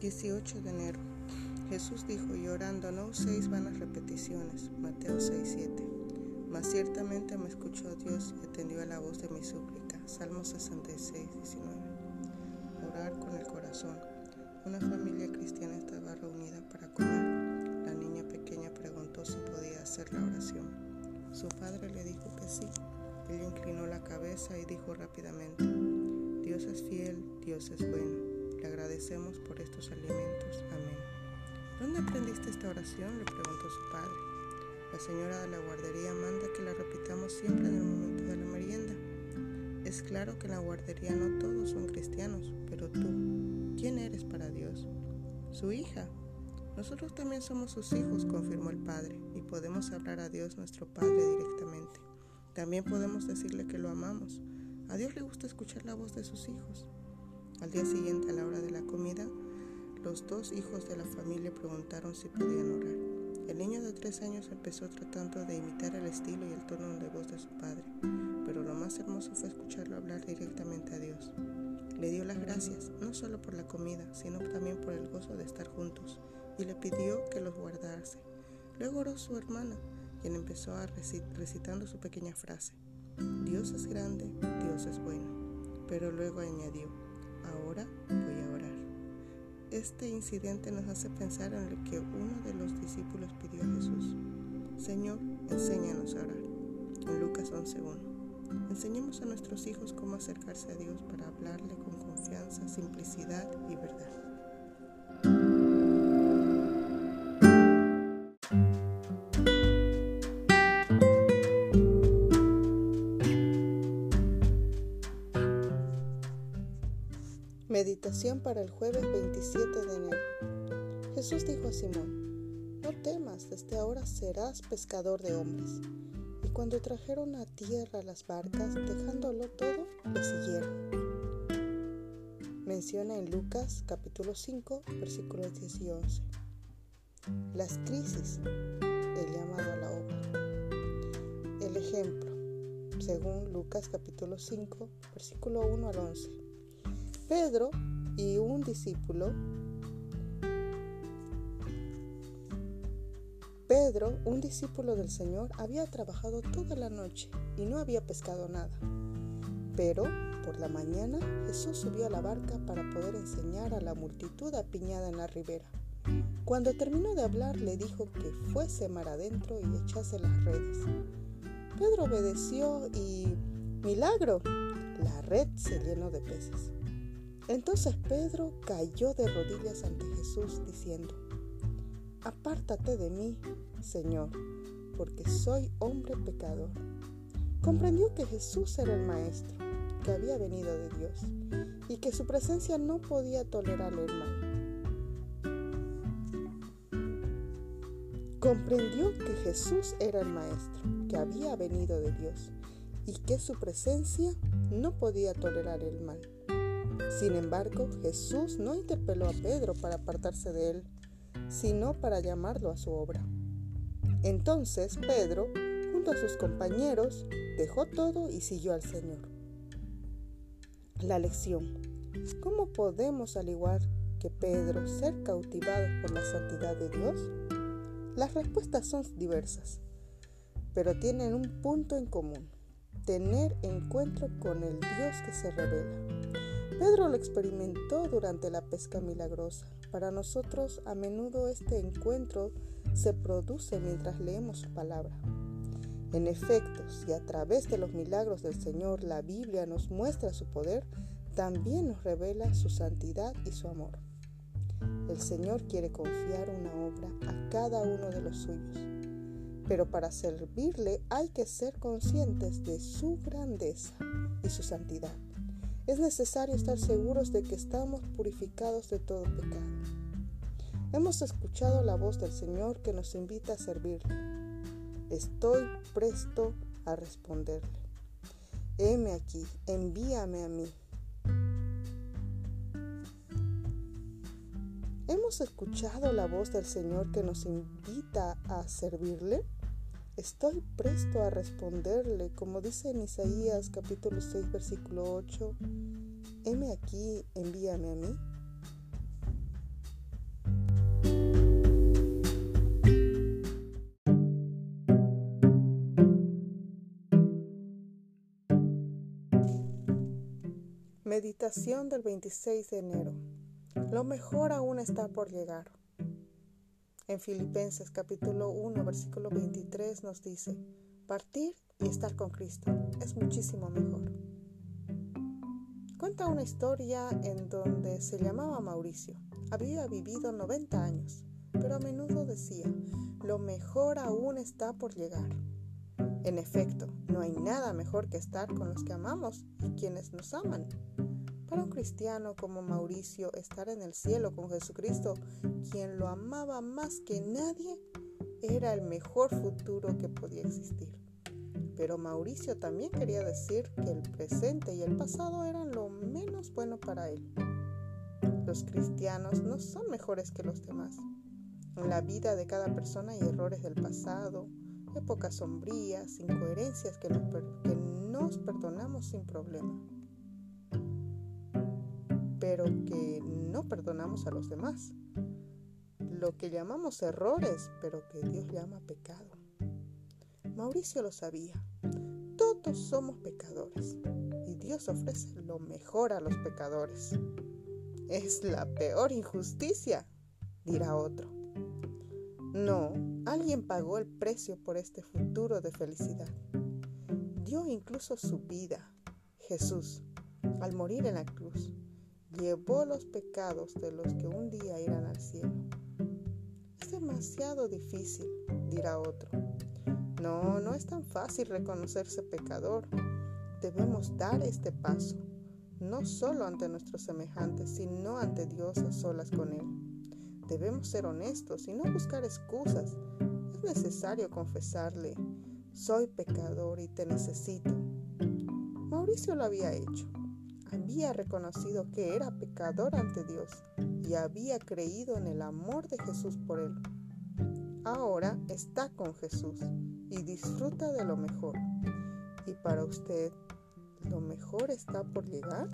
18 de enero. Jesús dijo, y orando no uséis vanas repeticiones. Mateo 6, 7. Mas ciertamente me escuchó Dios y atendió a la voz de mi súplica. Salmo 66, 19. Orar con el corazón. Una familia cristiana estaba reunida para comer. La niña pequeña preguntó si podía hacer la oración. Su padre le dijo que sí. Ella inclinó la cabeza y dijo rápidamente, Dios es fiel, Dios es bueno le agradecemos por estos alimentos. Amén. ¿Dónde aprendiste esta oración? le preguntó su padre. La señora de la guardería manda que la repitamos siempre en el momento de la merienda. Es claro que en la guardería no todos son cristianos, pero tú, ¿quién eres para Dios? Su hija. Nosotros también somos sus hijos, confirmó el padre, y podemos hablar a Dios nuestro Padre directamente. También podemos decirle que lo amamos. A Dios le gusta escuchar la voz de sus hijos. Al día siguiente, a la hora de la comida, los dos hijos de la familia preguntaron si podían orar. El niño de tres años empezó tratando de imitar el estilo y el tono de voz de su padre, pero lo más hermoso fue escucharlo hablar directamente a Dios. Le dio las gracias, no solo por la comida, sino también por el gozo de estar juntos, y le pidió que los guardase. Luego oró su hermana, quien empezó a recitando su pequeña frase. Dios es grande, Dios es bueno. Pero luego añadió, ahora voy a orar. Este incidente nos hace pensar en lo que uno de los discípulos pidió a Jesús. Señor, enséñanos a orar. En Lucas 11.1. Enseñemos a nuestros hijos cómo acercarse a Dios para hablarle con confianza, simplicidad y verdad. Meditación para el jueves 27 de enero. Jesús dijo a Simón, no temas, desde ahora serás pescador de hombres. Y cuando trajeron a tierra las barcas, dejándolo todo, le siguieron. Menciona en Lucas capítulo 5, versículos 10 y 11. Las crisis, el llamado a la obra. El ejemplo, según Lucas capítulo 5, versículo 1 al 11. Pedro y un discípulo, Pedro, un discípulo del Señor, había trabajado toda la noche y no había pescado nada. Pero por la mañana Jesús subió a la barca para poder enseñar a la multitud apiñada en la ribera. Cuando terminó de hablar le dijo que fuese mar adentro y echase las redes. Pedro obedeció y, milagro, la red se llenó de peces. Entonces Pedro cayó de rodillas ante Jesús diciendo, Apártate de mí, Señor, porque soy hombre pecador. Comprendió que Jesús era el Maestro, que había venido de Dios, y que su presencia no podía tolerar el mal. Comprendió que Jesús era el Maestro, que había venido de Dios, y que su presencia no podía tolerar el mal. Sin embargo, Jesús no interpeló a Pedro para apartarse de él, sino para llamarlo a su obra. Entonces Pedro, junto a sus compañeros, dejó todo y siguió al Señor. La lección. ¿Cómo podemos, al igual que Pedro, ser cautivados por la santidad de Dios? Las respuestas son diversas, pero tienen un punto en común, tener encuentro con el Dios que se revela. Pedro lo experimentó durante la pesca milagrosa. Para nosotros a menudo este encuentro se produce mientras leemos su palabra. En efecto, si a través de los milagros del Señor la Biblia nos muestra su poder, también nos revela su santidad y su amor. El Señor quiere confiar una obra a cada uno de los suyos, pero para servirle hay que ser conscientes de su grandeza y su santidad es necesario estar seguros de que estamos purificados de todo pecado. Hemos escuchado la voz del Señor que nos invita a servirle. Estoy presto a responderle. Heme aquí, envíame a mí. ¿Hemos escuchado la voz del Señor que nos invita a servirle? Estoy presto a responderle, como dice en Isaías capítulo 6 versículo 8, heme aquí, envíame a mí. Meditación del 26 de enero. Lo mejor aún está por llegar. En Filipenses capítulo 1 versículo 23 nos dice, partir y estar con Cristo es muchísimo mejor. Cuenta una historia en donde se llamaba Mauricio. Había vivido 90 años, pero a menudo decía, lo mejor aún está por llegar. En efecto, no hay nada mejor que estar con los que amamos y quienes nos aman. Para un cristiano como Mauricio, estar en el cielo con Jesucristo, quien lo amaba más que nadie, era el mejor futuro que podía existir. Pero Mauricio también quería decir que el presente y el pasado eran lo menos bueno para él. Los cristianos no son mejores que los demás. En la vida de cada persona hay errores del pasado, épocas sombrías, incoherencias que nos, que nos perdonamos sin problema, pero que no perdonamos a los demás. Lo que llamamos errores, pero que Dios llama pecado. Mauricio lo sabía. Todos somos pecadores y Dios ofrece lo mejor a los pecadores. Es la peor injusticia, dirá otro. No, alguien pagó el precio por este futuro de felicidad. Dio incluso su vida, Jesús, al morir en la cruz. Llevó los pecados de los que un día irán al cielo. Es demasiado difícil, dirá otro. No, no es tan fácil reconocerse pecador. Debemos dar este paso, no solo ante nuestros semejantes, sino ante Dios a solas con Él. Debemos ser honestos y no buscar excusas. Es necesario confesarle, soy pecador y te necesito. Mauricio lo había hecho. Había reconocido que era pecador ante Dios y había creído en el amor de Jesús por él. Ahora está con Jesús y disfruta de lo mejor. ¿Y para usted, lo mejor está por llegar?